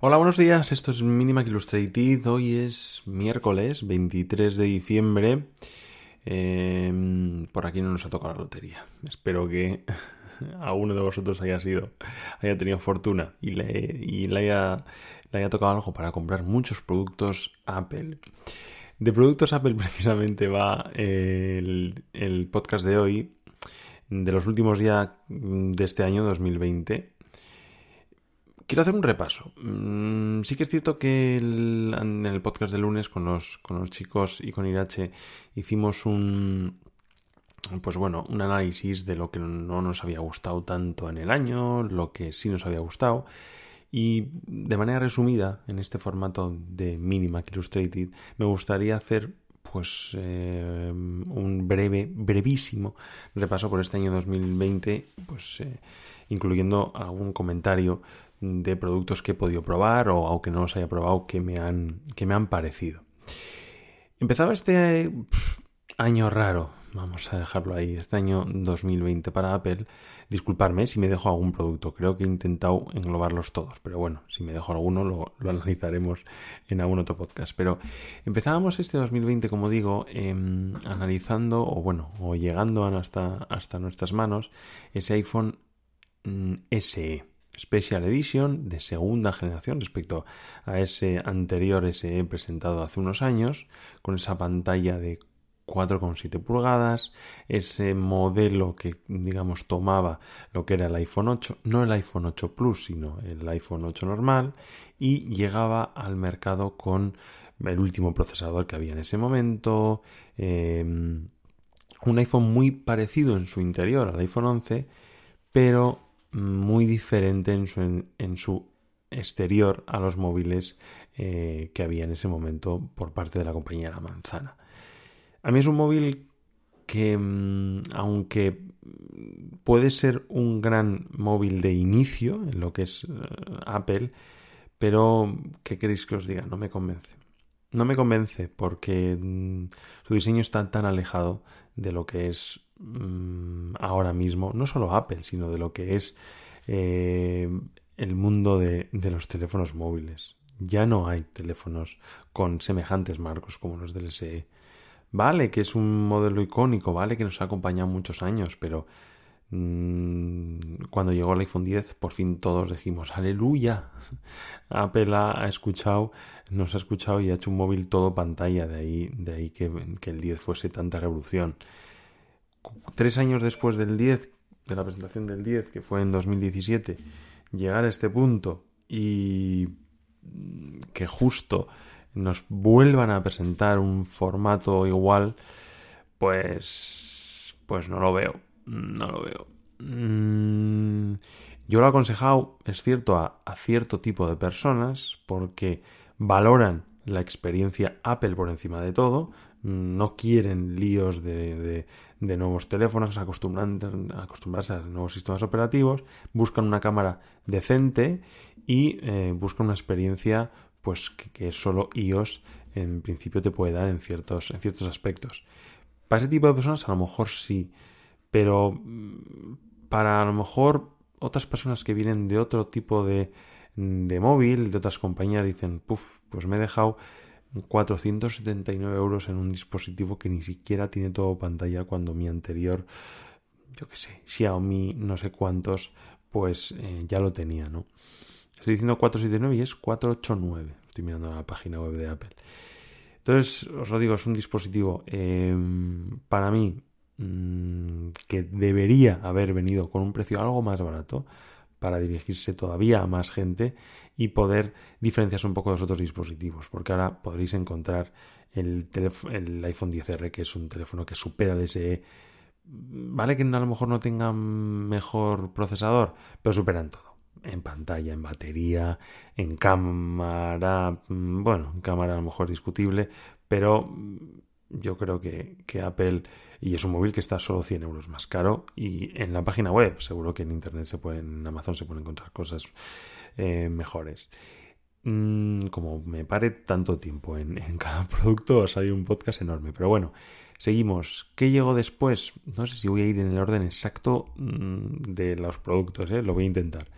Hola, buenos días. Esto es Minimac Illustrated. Hoy es miércoles 23 de diciembre. Eh, por aquí no nos ha tocado la lotería. Espero que a uno de vosotros haya sido, haya tenido fortuna y le, y le, haya, le haya tocado algo para comprar muchos productos Apple. De productos Apple precisamente va el, el podcast de hoy, de los últimos días de este año 2020 quiero hacer un repaso. Mm, sí que es cierto que en el podcast de lunes con los, con los chicos y con Irache hicimos un, pues bueno, un análisis de lo que no nos había gustado tanto en el año, lo que sí nos había gustado. Y de manera resumida, en este formato de Minimac Illustrated, me gustaría hacer pues eh, un breve, brevísimo repaso por este año 2020, pues eh, incluyendo algún comentario de productos que he podido probar o aunque no los haya probado que me han, que me han parecido. Empezaba este año raro, vamos a dejarlo ahí, este año 2020 para Apple. Disculparme si me dejo algún producto, creo que he intentado englobarlos todos, pero bueno, si me dejo alguno lo, analizaremos en algún otro podcast. Pero empezábamos este 2020, como digo, em, analizando o bueno, o llegando hasta, hasta nuestras manos ese iPhone mm, SE Special Edition de segunda generación respecto a ese anterior SE presentado hace unos años, con esa pantalla de 4,7 pulgadas, ese modelo que digamos tomaba lo que era el iPhone 8, no el iPhone 8 Plus, sino el iPhone 8 normal, y llegaba al mercado con el último procesador que había en ese momento, em, un iPhone muy parecido en su interior al iPhone 11, pero muy diferente en su, en, su exterior a los móviles eh, que había en ese momento por parte de la compañía La Manzana. A mí es un móvil que, mm, aunque puede ser un gran móvil de inicio en lo que es eh, Apple, pero ¿qué queréis que os diga? No me convence. No me convence porque mm, su diseño está tan alejado de lo que es Mm, ahora mismo, no solo Apple, sino de lo que es eh, el mundo de, los teléfonos móviles. Ya no hay teléfonos con semejantes marcos como los del SE. Vale que es un modelo icónico, vale que nos ha acompañado muchos años, pero mm, cuando llegó el iPhone 10 por fin todos dijimos aleluya. Apple ha, escuchado, nos ha escuchado y ha hecho un móvil todo pantalla, de ahí, de ahí que, que el 10 fuese tanta revolución tres años después del 10, de la presentación del 10, que fue en 2017, llegar a este punto y que justo nos vuelvan a presentar un formato igual, pues, pues no lo veo, no lo veo. Mm, yo lo he aconsejado, es cierto, a cierto tipo de personas porque valoran la experiencia Apple por encima de todo, no quieren líos de, nuevos teléfonos, acostumbrarse a nuevos sistemas operativos, buscan una cámara decente y eh, buscan una experiencia pues que, solo iOS en principio te puede dar en ciertos, en ciertos aspectos. Para ese tipo de personas a lo mejor sí, pero mm, para a lo mejor otras personas que vienen de otro tipo de, de móvil, de otras compañías, dicen, puff, pues me he dejado 479 euros en un dispositivo que ni siquiera tiene todo pantalla cuando mi anterior, yo que sé, Xiaomi no sé cuántos, pues eh, ya lo tenía, ¿no? Estoy diciendo 479 y es 489. Estoy mirando la página web de Apple. Entonces, os lo digo, es un dispositivo em, para mí mm, que debería haber venido con un precio algo más barato para dirigirse todavía a más gente y poder diferenciarse un poco de los otros dispositivos, porque ahora podréis encontrar el, iPhone 10R, que es un teléfono que supera el SE. Vale que a lo mejor no tenga mejor procesador, pero superan todo. en pantalla, en batería, en cámara, mm, bueno, en cámara a lo mejor discutible, pero yo creo que, Apple, y es un móvil que está solo 100 euros más caro, y en la página web, seguro que en Internet se pueden, en Amazon se pueden encontrar cosas eh, mejores. Mm, como me pare tanto tiempo en, cada producto, ha salido un podcast enorme, pero bueno. Seguimos. ¿Qué llegó después? No sé si voy a ir en el orden exacto de los productos, ¿eh? lo voy a intentar.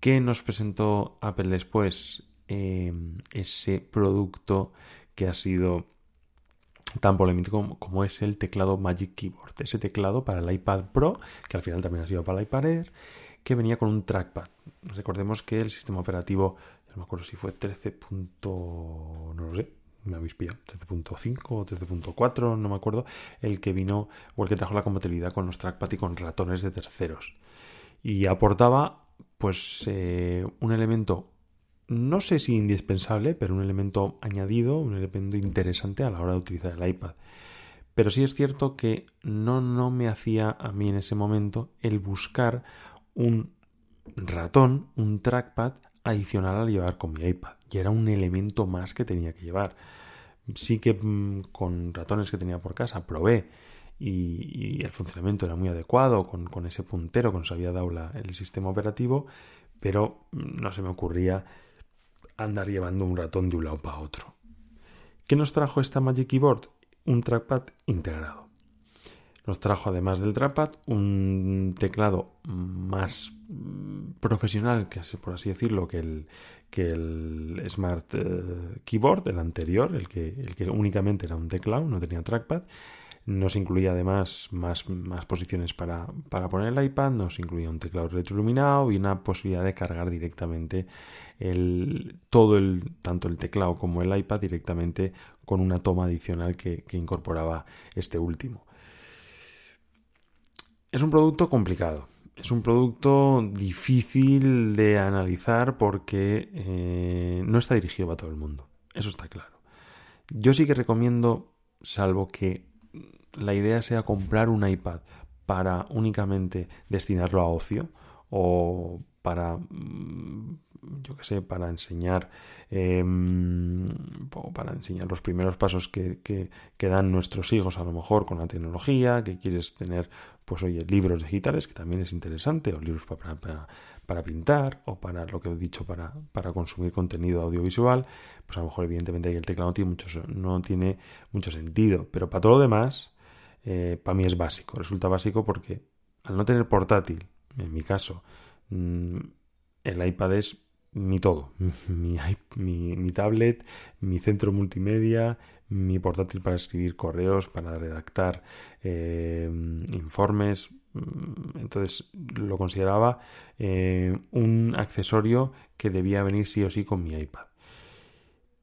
¿Qué nos presentó Apple después? Em, ese producto que ha sido tan polémico como, es el teclado Magic Keyboard. Ese teclado para el iPad Pro, que al final también ha sido para el iPad Air, que venía con un trackpad. Recordemos que el sistema operativo, no me acuerdo si fue 13. no lo sé, me habéis pillado, 13.5 o 13.4, no me acuerdo, el que vino o el que trajo la compatibilidad con los trackpad y con ratones de terceros. Y aportaba pues eh, un elemento, no sé si indispensable, pero un elemento añadido, un elemento interesante a la hora de utilizar el iPad. Pero sí es cierto que no, no me hacía a mí en ese momento el buscar un ratón, un trackpad adicional a llevar con mi iPad. Y era un elemento más que tenía que llevar. Sí que mm, con ratones que tenía por casa probé y, el funcionamiento era muy adecuado con, ese puntero que nos había dado el sistema operativo, pero no se me ocurría andar llevando un ratón de un lado para otro. ¿Qué nos trajo esta Magic Keyboard? Un trackpad integrado. Nos trajo además del trackpad un teclado más profesional, que por así decirlo, que el, que el Smart eh, Keyboard, el anterior, el que, el que únicamente era un teclado, no tenía trackpad nos incluía además más, posiciones para, poner el iPad, nos incluía un teclado retroiluminado y una posibilidad de cargar directamente todo el, tanto el teclado como el iPad directamente con una toma adicional que, incorporaba este último. Es un producto complicado, es un producto difícil de analizar porque eh, no está dirigido para todo el mundo. Eso está claro. Yo sí que recomiendo, salvo que la idea sea comprar un iPad para únicamente destinarlo a ocio o para mm, yo que sé, para enseñar em, para enseñar los primeros pasos que, que, dan nuestros hijos a lo mejor con la tecnología, que quieres tener, pues oye, libros digitales, que también es interesante, o libros para, para, pintar, o para lo que he dicho, para, para consumir contenido audiovisual, pues a lo mejor evidentemente ahí el teclado no tiene mucho, no tiene mucho sentido, pero para todo lo demás, eh, para mí es básico. Resulta básico porque al no tener portátil, en mi caso, mm, el iPad es mi todo. Mi, tablet, mi centro multimedia, mi portátil para escribir correos, para redactar eh, informes. Mm, entonces lo consideraba eh, un accesorio que debía venir sí o sí con mi iPad.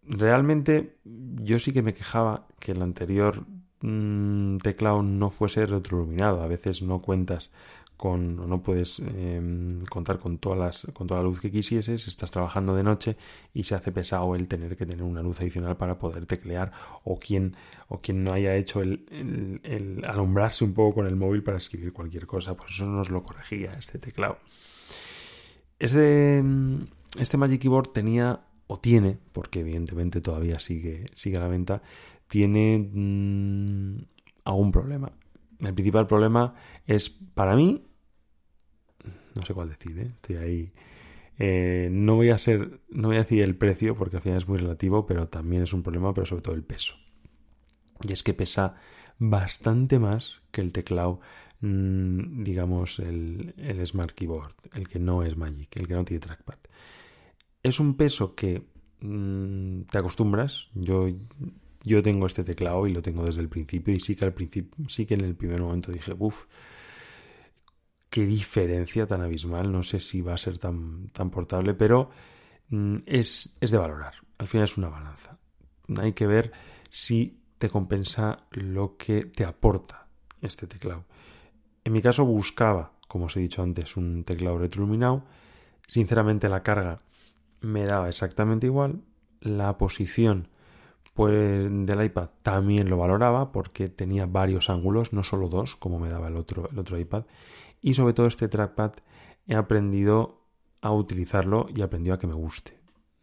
Realmente yo sí que me quejaba que el anterior teclado no fuese retroiluminado. A veces no cuentas con, no puedes em, contar con, todas las, con toda la luz que quisieses, estás trabajando de noche y se hace pesado el tener que tener una luz adicional para poder teclear o quien, o quien no haya hecho el, el, alumbrarse un poco con el móvil para escribir cualquier cosa, pues eso nos lo corregía este teclado. Este, este Magic Keyboard tenía o tiene, porque evidentemente todavía sigue, sigue a la venta, tiene mm, algún problema. El principal problema es para mí, no sé cuál decir, ¿eh? estoy ahí. Eh, no voy a ser, no voy a decir el precio porque al final es muy relativo, pero también es un problema, pero sobre todo el peso. Y es que pesa bastante más que el teclado, mm, digamos, el, el Smart Keyboard, el que no es Magic, el que no tiene trackpad. Es un peso que mm, te acostumbras. Yo yo tengo este teclado y lo tengo desde el principio y sí que al principio, sí que en el primer momento dije, uff, qué diferencia tan abismal, no sé si va a ser tan, tan portable, pero mm, es, es de valorar, al final es una balanza. Hay que ver si te compensa lo que te aporta este teclado. En mi caso buscaba, como os he dicho antes, un teclado retroiluminado. Sinceramente la carga me daba exactamente igual. La posición del iPad también lo valoraba porque tenía varios ángulos, no solo dos, como me daba el otro, el otro iPad. Y sobre todo este trackpad he aprendido a utilizarlo y aprendió a que me guste.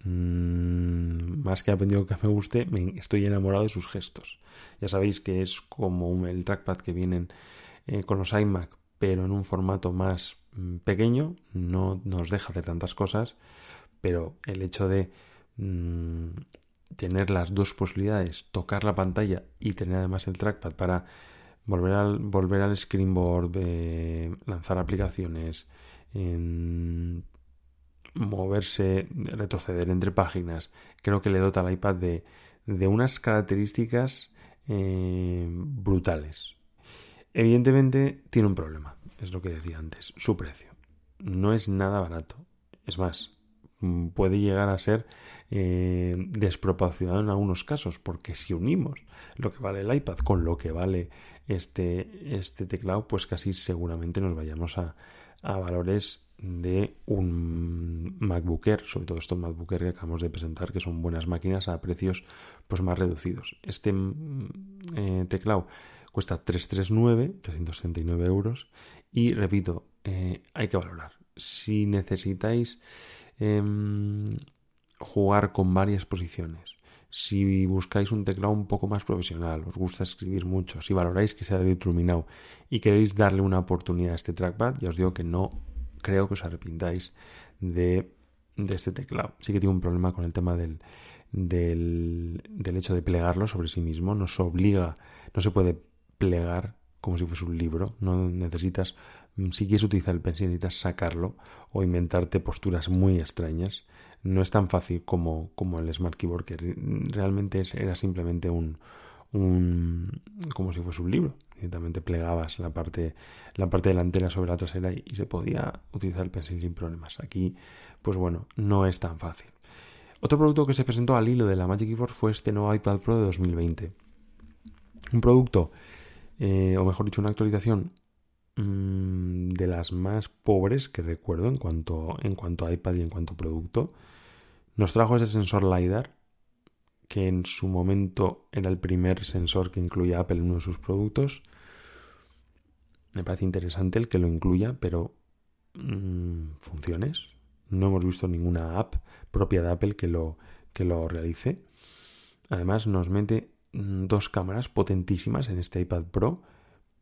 Mm, más que aprendido a que me guste, estoy enamorado de sus gestos. Ya sabéis que es como el trackpad que vienen eh, con los iMac, pero en un formato más mm, pequeño, no nos deja hacer tantas cosas, pero el hecho de mm, tener las dos posibilidades, tocar la pantalla y tener además el trackpad para volver al, volver al screenboard, lanzar aplicaciones, moverse, retroceder entre páginas, creo que le dota al iPad de, de unas características eh, brutales. Evidentemente tiene un problema, es lo que decía antes, su precio. No es nada barato. Es más, mm, puede llegar a ser eh, desproporcionado en algunos casos, porque si unimos lo que vale el iPad con lo que vale este, este teclado, pues casi seguramente nos vayamos a, a valores de un MacBook Air, sobre todo estos MacBook Air que acabamos de presentar, que son buenas máquinas a precios pues más reducidos. Este mm, eh, teclado cuesta 339, 369 euros y repito, eh, hay que valorar. Si necesitáis em, jugar con varias posiciones, si buscáis un teclado un poco más profesional, os gusta escribir mucho, si valoráis que sea iluminado y queréis darle una oportunidad a este trackpad, ya os digo que no creo que os arrepintáis de, este teclado. Sí que tiene un problema con el tema del, del, del hecho de plegarlo sobre sí mismo. Nos obliga, no se puede plegar como si fuese un libro. No necesitas, si quieres utilizar el pencil, necesitas sacarlo o inventarte posturas muy extrañas no es tan fácil como, como el Smart Keyboard, que realmente era simplemente un, un, como si fuese un libro. Directamente plegabas la parte, la parte delantera sobre la trasera y, se podía utilizar el pencil sin problemas. Aquí, pues bueno, no es tan fácil. Otro producto que se presentó al hilo de la Magic Keyboard fue este nuevo iPad Pro de 2020. Un producto, eh, o mejor dicho, una actualización mm, de las más pobres que recuerdo en cuanto, en cuanto a iPad y en cuanto a producto. Nos trajo ese sensor LiDAR, que en su momento era el primer sensor que incluía Apple en uno de sus productos. Me parece interesante el que lo incluya, pero mm, funciones. No hemos visto ninguna app propia de Apple que lo, que lo realice. Además nos mete mm, dos cámaras potentísimas en este iPad Pro,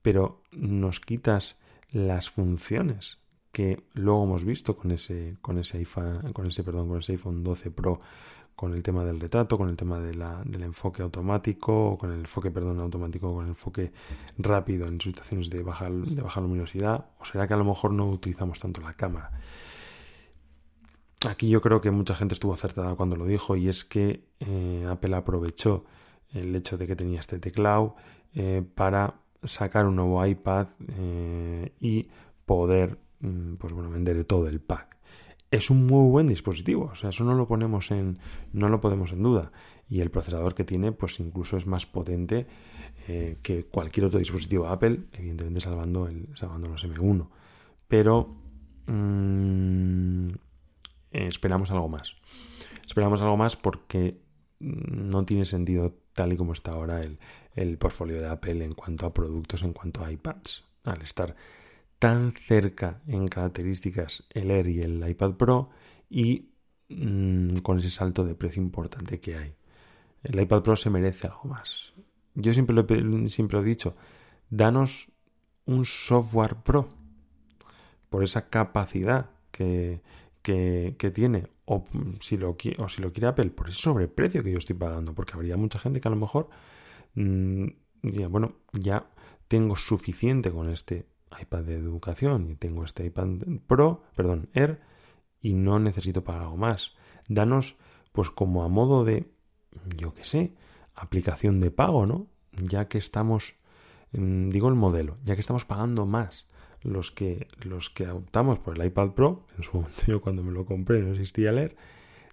pero nos quitas las funciones que luego hemos visto con ese, con ese iPhone, con ese, perdón, con ese iPhone 12 Pro, con el tema del retrato, con el tema del enfoque automático, con el enfoque, perdón, automático, con el enfoque rápido en situaciones de baja, de baja luminosidad, o será que a lo mejor no utilizamos tanto la cámara. Aquí yo creo que mucha gente estuvo acertada cuando lo dijo y es que eh, Apple aprovechó el hecho de que tenía este teclado eh, para sacar un nuevo iPad eh, y poder Mm, pues bueno, vender todo el pack. Es un muy buen dispositivo, o sea, eso no lo ponemos en, no lo podemos en duda. Y el procesador que tiene, pues incluso es más potente eh, que cualquier otro dispositivo Apple, evidentemente salvando, el, salvando los M1. Pero mm, esperamos algo más. Esperamos algo más porque no tiene sentido tal y como está ahora el, el portfolio de Apple en cuanto a productos, en cuanto a iPads. Al estar tan cerca en características el Air y el iPad Pro y mm, con ese salto de precio importante que hay. El iPad Pro se merece algo más. Yo siempre lo, siempre he dicho, danos un software pro por esa capacidad que, que, tiene o si, lo, o si lo quiere Apple por ese sobreprecio que yo estoy pagando porque habría mucha gente que a lo mejor mm, bueno, ya tengo suficiente con este iPad de educación y tengo este iPad Pro, perdón, Air y no necesito pagar algo más. Danos pues como a modo de, yo qué sé, aplicación de pago, ¿no? Ya que estamos, mm, digo el modelo, ya que estamos pagando más los que, los que optamos por el iPad Pro, en su momento yo cuando me lo compré no existía leer,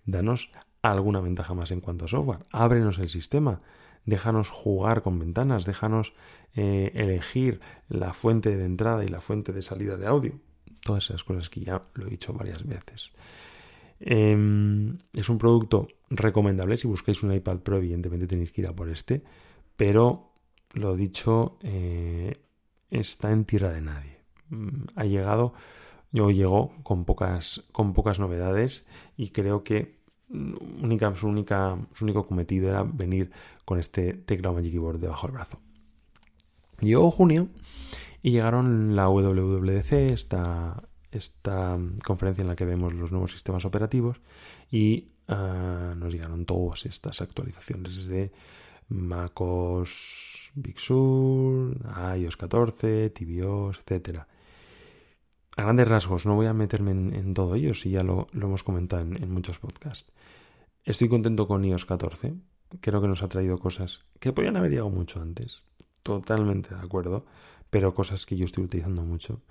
danos alguna ventaja más en cuanto a software, ábrenos el sistema, déjanos jugar con ventanas, déjanos eh, elegir la fuente de entrada y la fuente de salida de audio. Todas esas cosas que ya lo he dicho varias veces. Em, es un producto recomendable. Si buscáis un iPad Pro, evidentemente tenéis que ir a por este. Pero lo dicho, eh, está en tierra de nadie. Mm, ha llegado yo llegó con pocas, con pocas novedades y creo que única, su, única, su único cometido era venir con este teclado Magic Keyboard debajo del brazo. Llegó junio y llegaron la WWDC, esta, esta conferencia en la que vemos los nuevos sistemas operativos y ah, nos llegaron todas estas actualizaciones de MacOS Big Sur, iOS 14, tvOS, etc. A grandes rasgos, no voy a meterme en, todo ello, si ya lo, hemos comentado en, en, muchos podcasts. Estoy contento con iOS 14. Creo que nos ha traído cosas que podían haber llegado mucho antes. Totalmente de acuerdo. Pero cosas que yo estoy utilizando mucho.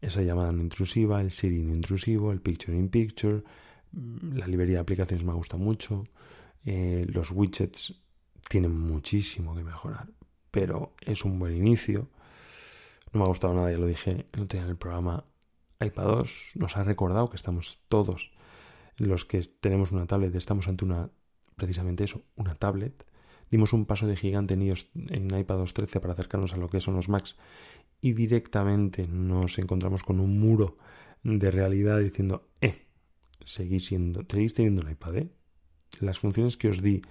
Esa llamada no intrusiva, el Siri no intrusivo, el Picture in Picture. Mm, la librería de aplicaciones me gusta mucho. Eh, los widgets tienen muchísimo que mejorar. Pero es un buen inicio. No me ha gustado nada, ya lo dije no tenía el programa. iPad 2 nos ha recordado que estamos todos los que tenemos una tablet, estamos ante una, precisamente eso, una tablet. Dimos un paso de gigante en, iOS, en iPad 13 para acercarnos a lo que son los Macs y directamente nos encontramos con un muro de realidad diciendo, eh, seguís, siendo, seguís teniendo un iPad, ¿eh? Las funciones que os di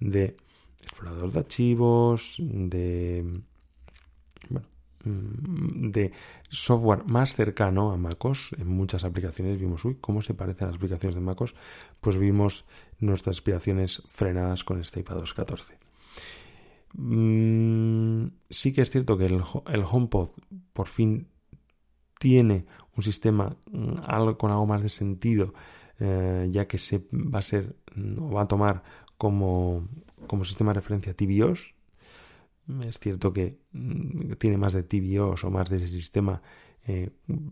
de explorador de archivos, de bueno, de software más cercano a MacOS. En muchas aplicaciones vimos, uy, ¿cómo se parecen las aplicaciones de MacOS? Pues vimos nuestras aspiraciones frenadas con este iPad 14. Mm, sí que es cierto que el, HomePod por fin tiene un sistema mm, algo, con algo más de sentido, eh, ya que se va a ser o va a tomar como, como sistema de referencia tvOS, es cierto que mm, tiene más de TVOs o más de ese sistema eh,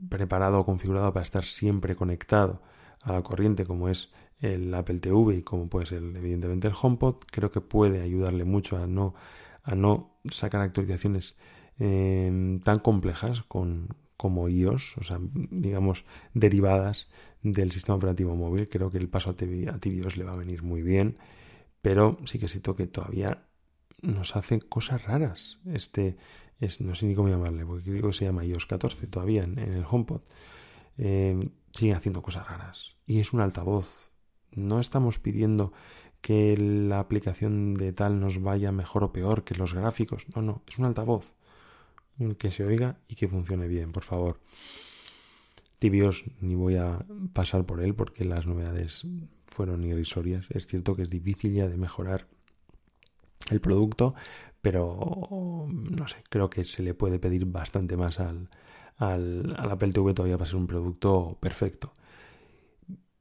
preparado o configurado para estar siempre conectado a la corriente como es el Apple TV y como puede ser evidentemente el HomePod, creo que puede ayudarle mucho a no, a no sacar actualizaciones em, tan complejas con, como iOS, o sea, digamos, derivadas del sistema operativo móvil. Creo que el paso a, TV, tvOS le va a venir muy bien, pero sí que siento que todavía nos hace cosas raras. Este, es, no sé ni cómo llamarle, porque creo que se llama iOS 14 todavía en, el HomePod. Eh, sigue haciendo cosas raras. Y es un altavoz. No estamos pidiendo que la aplicación de tal nos vaya mejor o peor que los gráficos. No, no, es un altavoz. Que se oiga y que funcione bien, por favor. Tibios ni voy a pasar por él porque las novedades fueron irrisorias. Es cierto que es difícil ya de mejorar el producto, pero no sé, creo que se le puede pedir bastante más al, al, Apple TV todavía para ser un producto perfecto.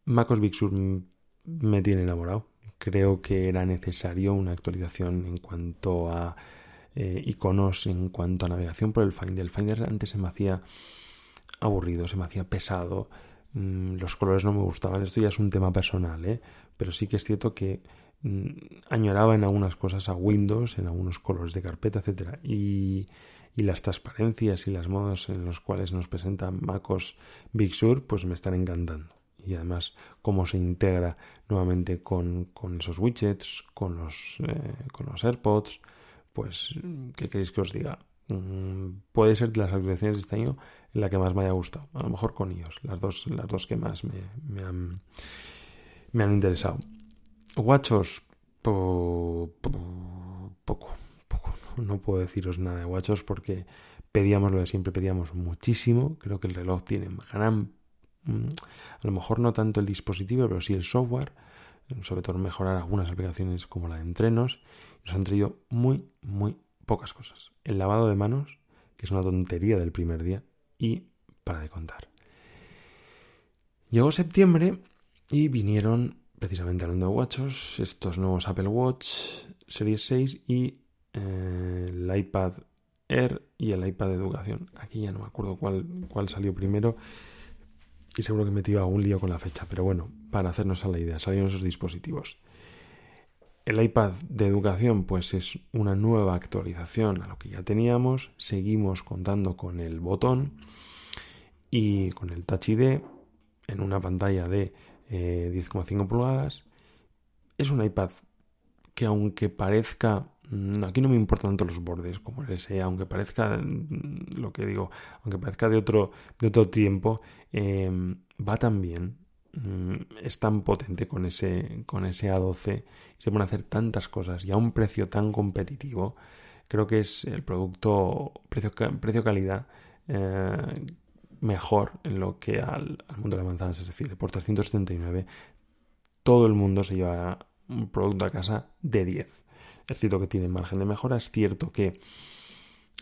MacOS Big Sur me tiene enamorado. Creo que era necesario una actualización en cuanto a eh, iconos, en cuanto a navegación por el Finder. El Finder antes se me hacía aburrido, se me hacía pesado. Mm, los colores no me gustaban. Esto ya es un tema personal, ¿eh? pero sí que es cierto que añoraba en algunas cosas a Windows, en algunos colores de carpeta, etcétera, y, las transparencias y las modos en los cuales nos presenta MacOS Big Sur, pues me están encantando. Y además, cómo se integra nuevamente con, esos widgets, con los, eh, con los AirPods, pues, ¿qué queréis que os diga? Mm, puede ser de las actualizaciones de este año la que más me haya gustado. A lo mejor con iOS, las dos, las dos que más me, han, me han interesado. Guachos, poco, poco. No puedo deciros nada de guachos porque pedíamos lo de siempre, pedíamos muchísimo. Creo que el reloj tiene gran. Mm, a lo mejor no tanto el dispositivo, pero sí el software. Sobre todo mejorar algunas aplicaciones como la de entrenos. Nos han traído muy, muy pocas cosas. El lavado de manos, que es una tontería del primer día, y para de contar. Llegó septiembre y vinieron precisamente hablando de watchos, estos nuevos Apple Watch Series 6 y eh, el iPad Air y el iPad de educación. Aquí ya no me acuerdo cuál, cuál salió primero y seguro que he metido algún lío con la fecha, pero bueno, para hacernos a la idea, salieron esos dispositivos. El iPad de educación pues es una nueva actualización a lo que ya teníamos, seguimos contando con el botón y con el Touch ID en una pantalla de 10,5 eh, pulgadas. Es un iPad que aunque parezca mm, aquí no me importan tanto los bordes como el SE, aunque parezca mm, lo que digo, aunque parezca de otro, de otro tiempo, em, va tan bien, mm, es tan potente con ese, con ese A12, se pueden hacer tantas cosas y a un precio tan competitivo. Creo que es el producto precio-calidad eh, mejor en lo que al, mundo de la manzana se refiere. Por 379 todo el mundo se lleva un producto a casa de 10. Es cierto que tiene margen de mejora, es cierto que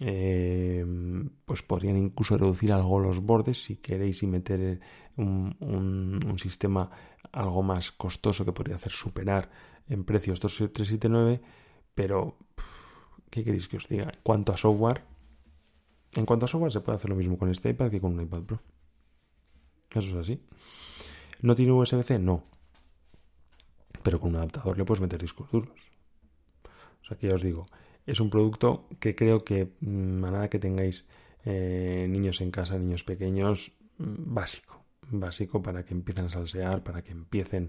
eh, pues podrían incluso reducir algo los bordes si queréis y meter un, un, sistema algo más costoso que podría hacer superar en precio estos 379, pero ¿qué queréis que os diga? En cuanto a software, en cuanto a software se puede hacer lo mismo con este iPad que con un iPad Pro. Eso es así. ¿No tiene USB-C? No pero con un adaptador le puedes meter discos duros. O sea que ya os digo, es un producto que creo que mm, a nada que tengáis eh, niños en casa, niños pequeños, mm, básico, básico para que empiecen a salsear, para que empiecen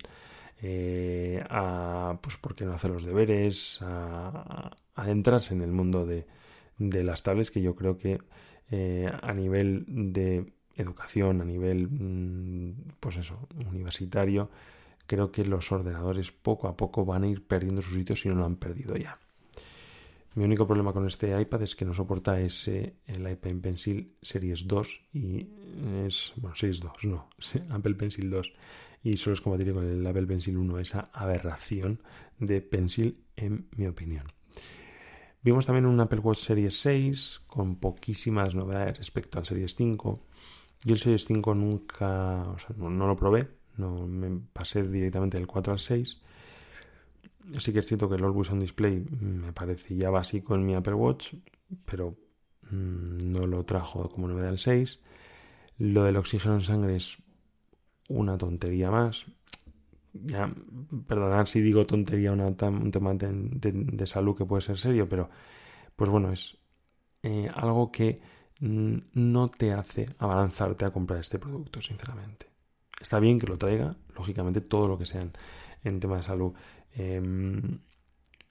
eh, a, pues, ¿por qué no hacer los deberes? A, adentrarse en el mundo de, las tablets que yo creo que eh, a nivel de educación, a nivel, mm, pues eso, universitario, creo que los ordenadores poco a poco van a ir perdiendo su sitio si no lo han perdido ya. Mi único problema con este iPad es que no soporta ese, el iPad Pencil Series 2 y es, bueno, Series 2, no, Apple Pencil 2 y solo es compatible con el Apple Pencil 1, esa aberración de Pencil en mi opinión. Vimos también un Apple Watch Series 6 con poquísimas novedades respecto al Series 5. Yo el Series 5 nunca, no lo probé, no me pasé directamente del 4 al 6. Sí que es cierto que el Always On Display me parece ya básico en mi Apple Watch, pero mm, no lo trajo como novedad el 6. Lo del oxígeno en sangre es una tontería más. Ya, perdonad si digo tontería, un tema de, salud que puede ser serio, pero pues bueno, es eh, algo que no te hace avanzarte a comprar este producto, sinceramente. Está bien que lo traiga, lógicamente todo lo que sean en tema de salud, em,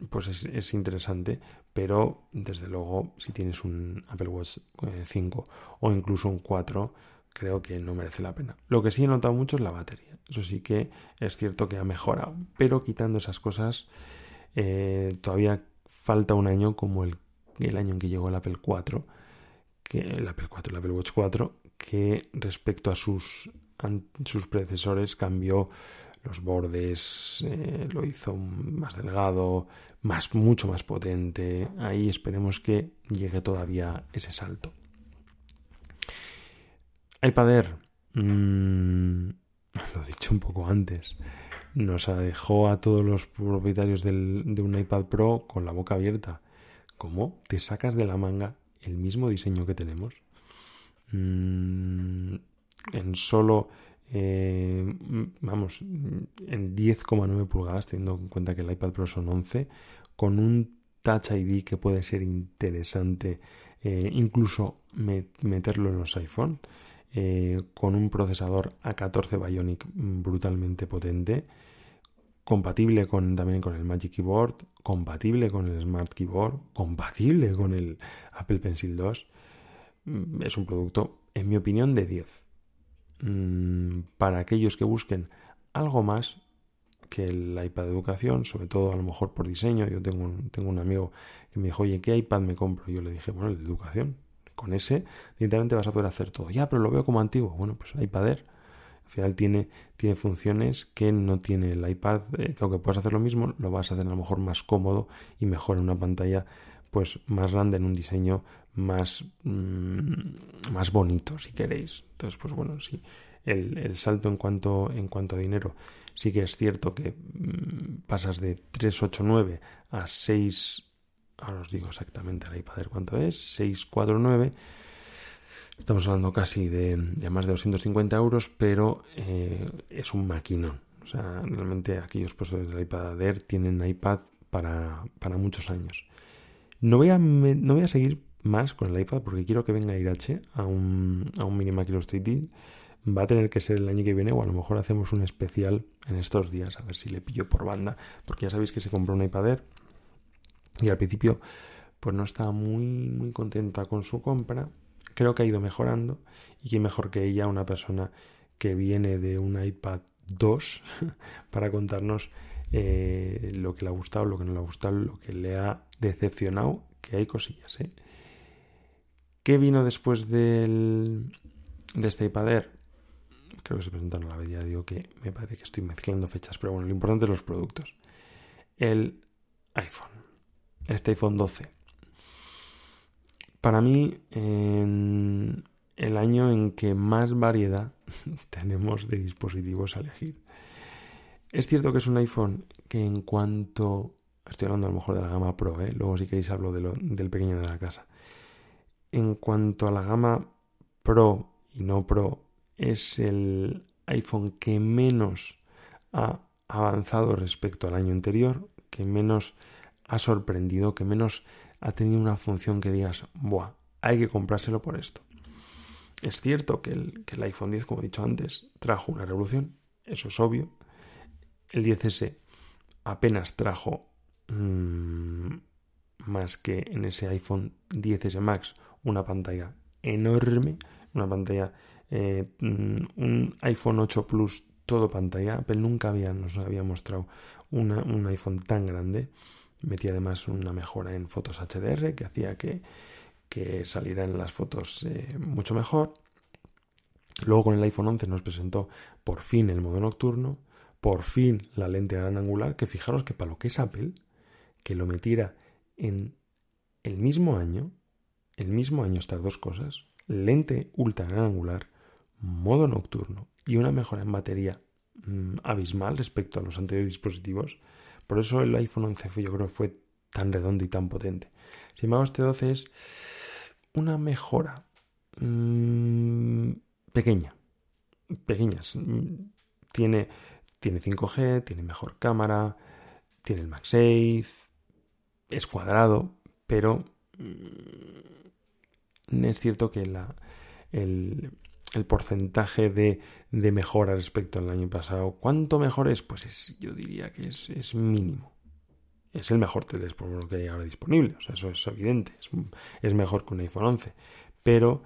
pues es, interesante, pero desde luego si tienes un Apple Watch 5 eh, o incluso un 4, creo que no merece la pena. Lo que sí he notado mucho es la batería. Eso sí que es cierto que ha mejorado, pero quitando esas cosas, eh, todavía falta un año como el, el año en que llegó el Apple 4, que el Apple 4, el Apple Watch 4, que respecto a sus sus predecesores cambió los bordes, eh, lo hizo más delgado, más, mucho más potente. Ahí esperemos que llegue todavía ese salto. iPad Air, mm, lo he dicho un poco antes, nos dejó a todos los propietarios de un iPad Pro con la boca abierta. ¿Cómo te sacas de la manga el mismo diseño que tenemos? Mm, en solo, eh, vamos, en 10,9 pulgadas, teniendo en cuenta que el iPad Pro son 11, con un Touch ID que puede ser interesante, eh, incluso meterlo en los iPhone, eh, con un procesador A14 Bionic brutalmente potente, compatible con, también con el Magic Keyboard, compatible con el Smart Keyboard, compatible con el Apple Pencil 2. Mm, es un producto, en mi opinión, de 10. Mm, para aquellos que busquen algo más que el iPad de educación, sobre todo a lo mejor por diseño. Yo tengo un, tengo un amigo que me dijo, oye, ¿qué iPad me compro? Yo le dije, bueno, el de educación. Con ese, directamente vas a poder hacer todo. Ya, pero lo veo como antiguo. Bueno, pues el iPad Air. Al final tiene, tiene funciones que no tiene el iPad, eh, que aunque puedas hacer lo mismo, lo vas a hacer a lo mejor más cómodo y mejor en una pantalla pues más grande, en un diseño más, mm, más bonito, si queréis. Entonces, pues bueno, sí, el, salto en cuanto, en cuanto a dinero, sí que es cierto que mm, pasas de 389 a 6, ahora os digo exactamente el iPad cuánto es, 649. Estamos hablando casi de, más de 250 euros, pero eh, es un maquinón. O sea, realmente aquellos puestos del iPad Air tienen iPad para, para muchos años. No voy, a, no voy a seguir más con el iPad porque quiero que venga Irache a un, a un Mini Illustrated. Va a tener que ser el año que viene o a lo mejor hacemos un especial en estos días a ver si le pillo por banda porque ya sabéis que se compró un iPad Air Y al principio, pues no estaba muy, muy contenta con su compra. Creo que ha ido mejorando. Y que mejor que ella, una persona que viene de un iPad 2 para contarnos eh, lo que le ha gustado, lo que no le ha gustado, lo que le ha decepcionado, que hay cosillas. ¿eh? ¿Qué vino después del, de este iPad Air? Creo que se presentaron a la vez, digo que me parece que estoy mezclando fechas, pero bueno, lo importante es los productos. El iPhone, este iPhone 12. Para mí, en el año en que más variedad tenemos de dispositivos a elegir. Es cierto que es un iPhone que en cuanto... Estoy hablando a lo mejor de la gama Pro, ¿eh? luego si queréis hablo del pequeño de la casa. En cuanto a la gama Pro y no Pro, es el iPhone que menos ha avanzado respecto al año anterior, que menos ha sorprendido, que menos ha tenido una función que digas, buah, hay que comprárselo por esto. Es cierto que el, que el iPhone 10, como he dicho antes, trajo una revolución, eso es obvio. El 10S apenas trajo mmm, más que en ese iPhone 10S Max una pantalla enorme, una pantalla, eh, mm, un iPhone 8 Plus todo pantalla. Apple nunca había, nos había mostrado un iPhone tan grande. Metía además una mejora en fotos HDR que hacía que, que salieran las fotos eh, mucho mejor. Luego con el iPhone 11 nos presentó por fin el modo nocturno, por fin la lente gran angular, que fijaros que para lo que es Apple, que lo metiera en el mismo año, el mismo año estas dos cosas, lente ultra gran angular, modo nocturno y una mejora en batería mm, abismal respecto a los anteriores dispositivos. Por eso el iPhone 11 fue, yo creo fue tan redondo y tan potente. Sin embargo, este 12 es una mejora mmm, pequeña. Pequeñas. Mm, tiene, tiene 5G, tiene mejor cámara, tiene el MagSafe, es cuadrado, pero mm, es cierto que la, el, el porcentaje de, de, mejora respecto al año pasado, ¿cuánto mejor es? Pues es, yo diría que es, es mínimo. Es el mejor teléfono que hay ahora disponible, o sea, eso es evidente, es, mejor que un iPhone 11, pero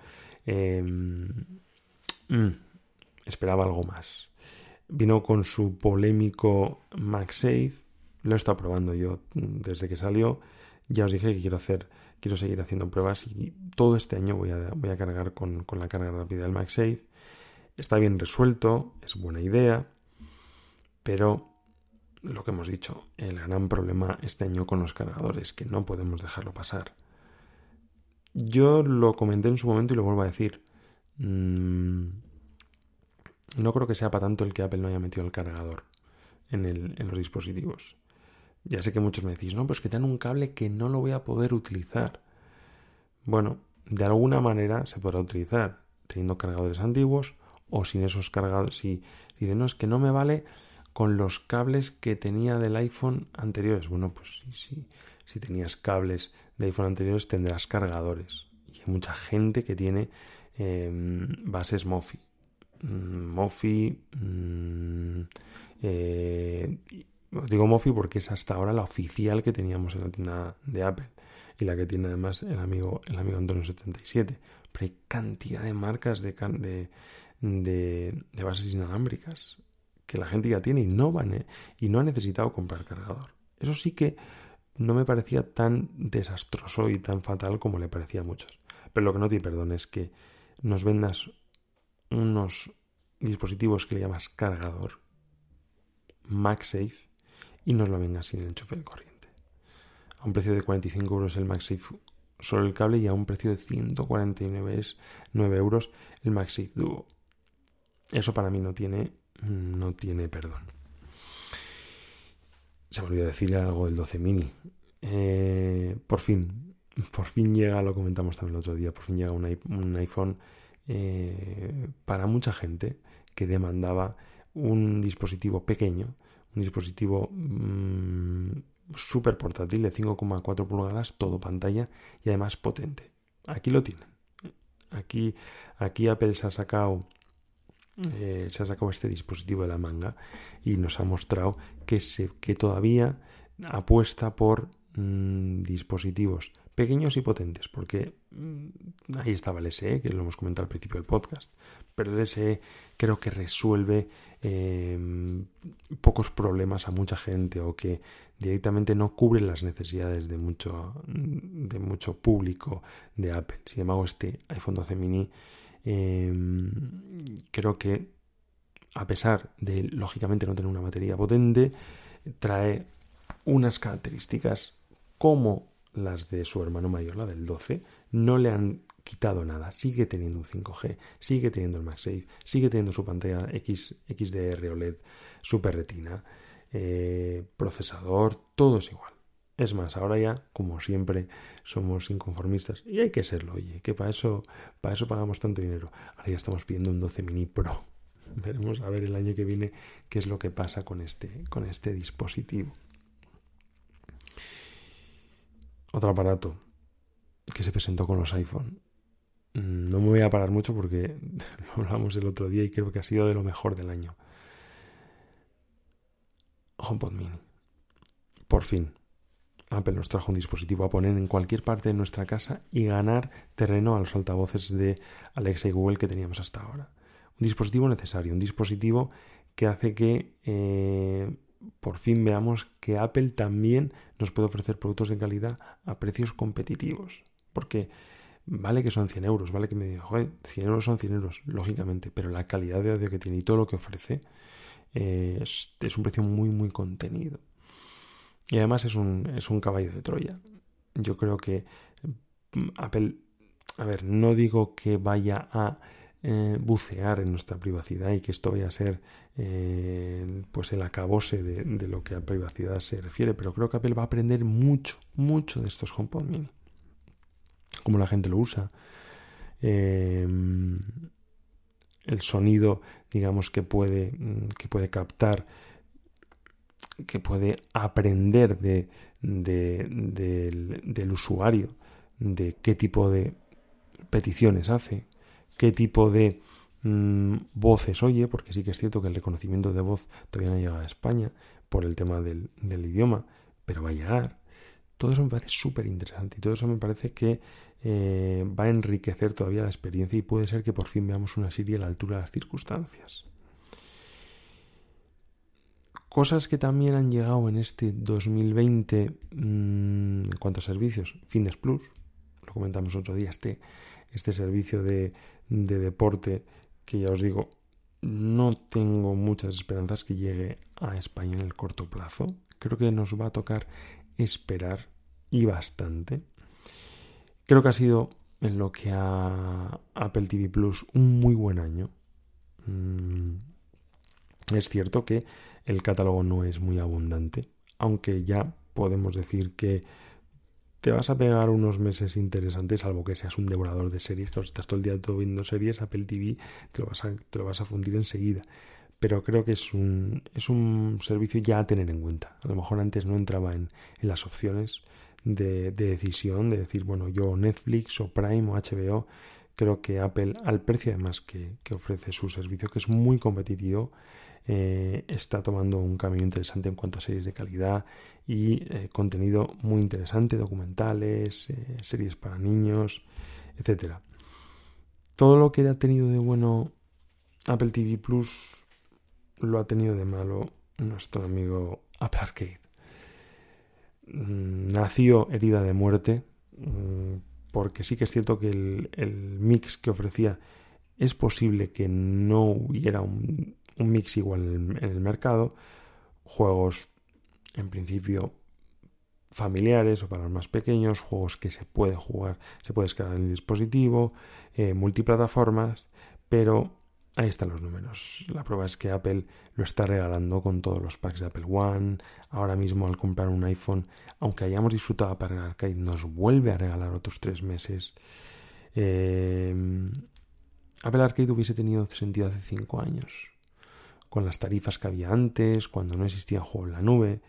eh, mm, esperaba algo más. Vino con su polémico MagSafe, lo he estado probando yo desde que salió, ya os dije que quiero hacer, quiero seguir haciendo pruebas y todo este año voy a, voy a cargar con, con, la carga rápida del MagSafe. Está bien resuelto, es buena idea, pero lo que hemos dicho, el gran problema este año con los cargadores, que no podemos dejarlo pasar. Yo lo comenté en su momento y lo vuelvo a decir. Mmm, no creo que sea para tanto el que Apple no haya metido el cargador en, el, en los dispositivos. Ya sé que muchos me decís, no, pues que tienen un cable que no lo voy a poder utilizar. Bueno, de alguna manera se podrá utilizar teniendo cargadores antiguos o sin esos cargadores. Si, si no, es que no me vale con los cables que tenía del iPhone anteriores. Bueno, pues sí, sí. Si tenías cables de iPhone anteriores tendrás cargadores. Y hay mucha gente que tiene eh, bases MOFI. Mm, Mofi. Mm, eh, digo Mofi porque es hasta ahora la oficial que teníamos en la tienda de Apple y la que tiene además el amigo, el amigo Antonio 77. Pero hay cantidad de marcas de, de, de, bases inalámbricas que la gente ya tiene y no, van, y no ha necesitado comprar cargador. Eso sí que no me parecía tan desastroso y tan fatal como le parecía a muchos. Pero lo que no te perdón es que nos vendas unos dispositivos que le llamas cargador, MagSafe, y nos lo venga sin enchufe de corriente. A un precio de 45 euros el MagSafe solo el cable y a un precio de 149 euros el MagSafe Duo. Eso para mí no tiene, no tiene perdón. Se me olvidó decir algo del 12 mini. Eh, por fin, por fin llega, lo comentamos también el otro día, por fin llega un iPhone eh, para mucha gente que demandaba un dispositivo pequeño, dispositivo mmm, súper portátil de 5,4 pulgadas, todo pantalla y además potente. Aquí lo tienen. Aquí, aquí Apple se ha sacado eh, se ha sacado este dispositivo de la manga y nos ha mostrado que, se, que todavía apuesta por mm, dispositivos pequeños y potentes, porque mm, ahí estaba el SE, que lo hemos comentado al principio del podcast, pero el SE creo que resuelve em, pocos problemas a mucha gente o que directamente no cubre las necesidades de mucho, de mucho público de Apple. Sin embargo, este iPhone 12 mini em, creo que a pesar de lógicamente no tener una batería potente, trae unas características como las de su hermano mayor, la del 12, no le han quitado nada. Sigue teniendo un 5G, sigue teniendo el MagSafe, sigue teniendo su pantalla X, XDR OLED Super Retina, eh, procesador, todo es igual. Es más, ahora ya, como siempre, somos inconformistas y hay que serlo, oye, que para eso, para eso pagamos tanto dinero. Ahora ya estamos pidiendo un 12 mini Pro. Veremos a ver el año que viene qué es lo que pasa con este, con este dispositivo. Otro aparato que se presentó con los iPhone. Mm, no me voy a parar mucho porque lo hablamos el otro día y creo que ha sido de lo mejor del año. HomePod Mini. Por fin, Apple nos trajo un dispositivo a poner en cualquier parte de nuestra casa y ganar terreno a los altavoces de Alexa y Google que teníamos hasta ahora. Un dispositivo necesario, un dispositivo que hace que eh, por fin veamos que Apple también nos puede ofrecer productos de calidad a precios competitivos. Porque vale que son 100 euros, vale que me diga, joder, 100 euros son 100 euros, lógicamente, pero la calidad de audio que tiene y todo lo que ofrece eh, es, un precio muy, muy contenido. Y además es un, es un caballo de Troya. Yo creo que mm, Apple, a ver, no digo que vaya a eh, bucear en nuestra privacidad y que esto vaya a ser eh, pues el acabose de, lo que a privacidad se refiere, pero creo que Apple va a aprender mucho, mucho de estos HomePod Mini. Cómo la gente lo usa. Em, el sonido, digamos, que puede, que puede captar, que puede aprender de, del, del usuario, de qué tipo de peticiones hace, qué tipo de mm, voces oye, porque sí que es cierto que el reconocimiento de voz todavía no llega a España por el tema del, idioma, pero va a llegar. Todo eso me parece súper interesante y todo eso me parece que eh, va a enriquecer todavía la experiencia y puede ser que por fin veamos una serie a la altura de las circunstancias. Cosas que también han llegado en este 2020 mm, en cuanto a servicios. Fitness Plus, lo comentamos otro día, este, este servicio de, de deporte que ya os digo, no tengo muchas esperanzas que llegue a España en el corto plazo. Creo que nos va a tocar esperar y bastante. Creo que ha sido en lo que a Apple TV Plus un muy buen año. Mm, es cierto que el catálogo no es muy abundante, aunque ya podemos decir que te vas a pegar unos meses interesantes, salvo que seas un devorador de series, que estás todo el día todo viendo series, Apple TV te lo vas a, te lo vas a fundir enseguida. Pero creo que es un, es un servicio ya a tener en cuenta. A lo mejor antes no entraba en, en las opciones de, de, decisión, de decir, bueno, yo Netflix o Prime o HBO, creo que Apple, al precio además que, que ofrece su servicio, que es muy competitivo, eh, está tomando un camino interesante en cuanto a series de calidad y eh, contenido muy interesante, documentales, eh, series para niños, etc. Todo lo que ha tenido de bueno Apple TV Plus lo ha tenido de malo nuestro amigo Apple Arcade. Mm, nació herida de muerte mm, porque sí que es cierto que el mix que ofrecía es posible que no hubiera un un mix igual en el mercado, juegos en principio familiares o para los más pequeños, juegos que se puede jugar, se puede descargar en el dispositivo, eh, multiplataformas, pero ahí están los números. La prueba es que Apple lo está regalando con todos los packs de Apple One. Ahora mismo al comprar un iPhone, aunque hayamos disfrutado para el arcade, nos vuelve a regalar otros tres meses. Eh, Apple Arcade hubiese tenido sentido hace cinco años con las tarifas que había antes, cuando no existía juego en la nube.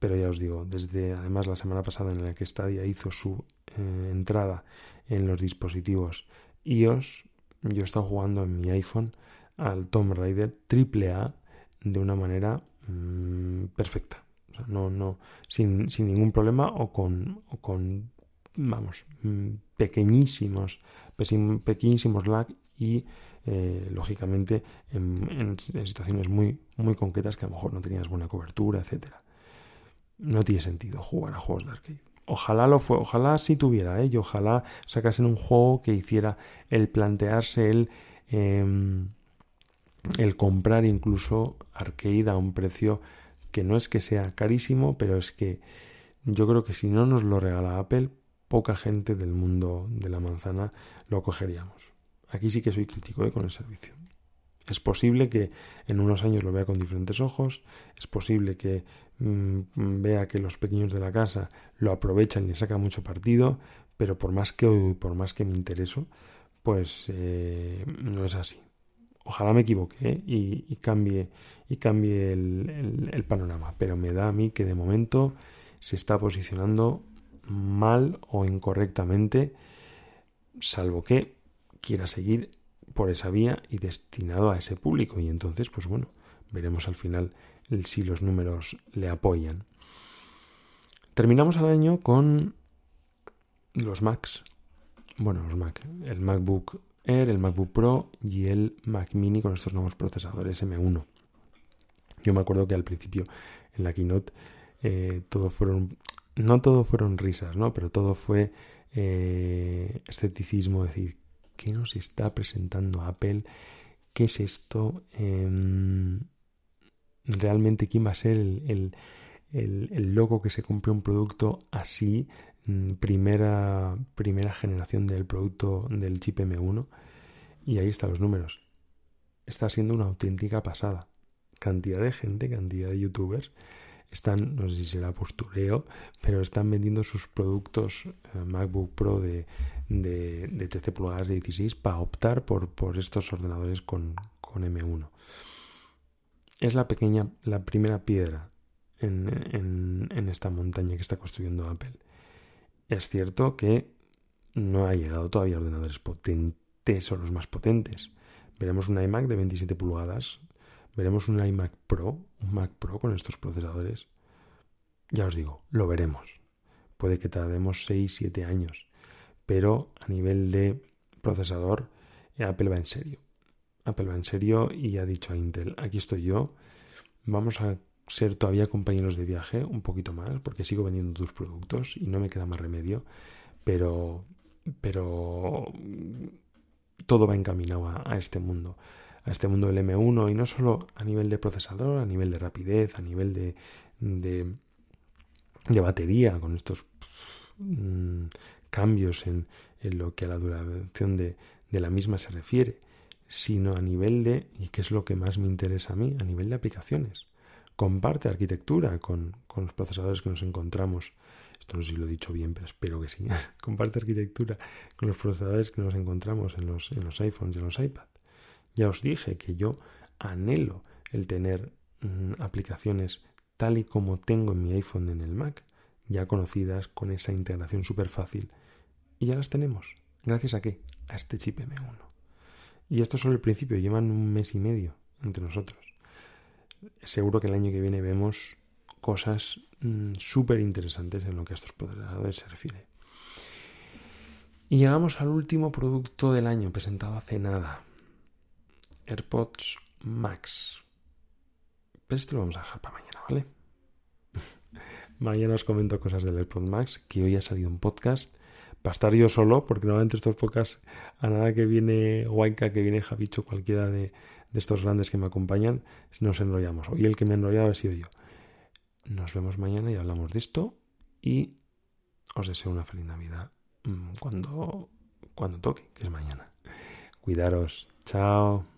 Pero ya os digo, desde además la semana pasada en la que Stadia hizo su eh, entrada en los dispositivos iOS, yo he estado jugando en mi iPhone al Tomb Raider AAA de una manera mm, perfecta. no, no, sin, sin ningún problema o con, o con vamos, mm, pequeñísimos, pequeñísimos lag y eh, lógicamente en, situaciones muy, muy concretas que a lo mejor no tenías buena cobertura, etcétera. No tiene sentido jugar a juegos de arcade. Ojalá lo fue, ojalá sí tuviera, ¿eh? y ojalá sacasen un juego que hiciera el plantearse el, em, el comprar incluso arcade a un precio que no es que sea carísimo, pero es que yo creo que si no nos lo regala Apple, poca gente del mundo de la manzana lo cogeríamos. Aquí sí que soy crítico ¿eh? con el servicio. Es posible que en unos años lo vea con diferentes ojos, es posible que mm, vea que los pequeños de la casa lo aprovechan y sacan mucho partido, pero por más que por más que me intereso, pues eh, no es así. Ojalá me equivoque ¿eh? y, cambie, y cambie el panorama, pero me da a mí que de momento se está posicionando mal o incorrectamente, salvo que quiera seguir por esa vía y destinado a ese público. Y entonces, pues bueno, veremos al final si los números le apoyan. Terminamos el año con los Macs. Bueno, los Mac. El MacBook Air, el MacBook Pro y el Mac Mini con estos nuevos procesadores M1. Yo me acuerdo que al principio en la keynote eh, todo fueron, no todo fueron risas, ¿no? Pero todo fue eh, escepticismo, decir, ¿qué nos está presentando Apple? ¿Qué es esto? Em, ¿Realmente quién va a ser el, el, loco que se compre un producto así? Mm, primera, primera generación del producto del chip M1. Y ahí están los números. Está siendo una auténtica pasada. Cantidad de gente, cantidad de youtubers están, no sé si será postureo, pero están vendiendo sus productos eh, MacBook Pro de, de, 13 pulgadas de 16 para optar por, por estos ordenadores con, con, M1. Es la pequeña, la primera piedra en, en, en esta montaña que está construyendo Apple. Es cierto que no ha llegado todavía ordenadores potentes o los más potentes. Veremos un iMac de 27 pulgadas ¿Veremos un iMac Pro, un Mac Pro con estos procesadores? Ya os digo, lo veremos. Puede que tardemos 6-7 años, pero a nivel de procesador, Apple va en serio. Apple va en serio y ha dicho a Intel, aquí estoy yo, vamos a ser todavía compañeros de viaje un poquito más, porque sigo vendiendo tus productos y no me queda más remedio, pero, pero todo va encaminado a este mundo a este mundo del M1 y no solo a nivel de procesador, a nivel de rapidez, a nivel de, de, batería, con estos mm, cambios en, en, lo que a la duración de, de la misma se refiere, sino a nivel de, y que es lo que más me interesa a mí, a nivel de aplicaciones. Comparte arquitectura con, con los procesadores que nos encontramos. Esto no sé si lo he dicho bien, pero espero que sí. Comparte arquitectura con los procesadores que nos encontramos en los, en los iPhones y en los iPads. Ya os dije que yo anhelo el tener mm, aplicaciones tal y como tengo en mi iPhone en el Mac, ya conocidas con esa integración súper fácil. Y ya las tenemos. ¿Gracias a qué? A este chip M1. Y esto es solo el principio, llevan un mes y medio entre nosotros. Seguro que el año que viene vemos cosas mm, súper interesantes en lo que a estos procesadores se refiere. Y llegamos al último producto del año presentado hace nada. AirPods Max. Pero esto lo vamos a dejar para mañana, ¿vale? mañana os comento cosas del AirPods Max, que hoy ha salido un podcast. Para estar yo solo, porque normalmente estos podcasts, a nada que viene Waika, que viene Javicho, cualquiera de, estos grandes que me acompañan, nos enrollamos. Hoy el que me ha enrollado ha sido yo. Nos vemos mañana y hablamos de esto. Y os deseo una feliz Navidad mm, cuando, cuando toque, que es mañana. Cuidaros. Chao.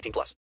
18 plus.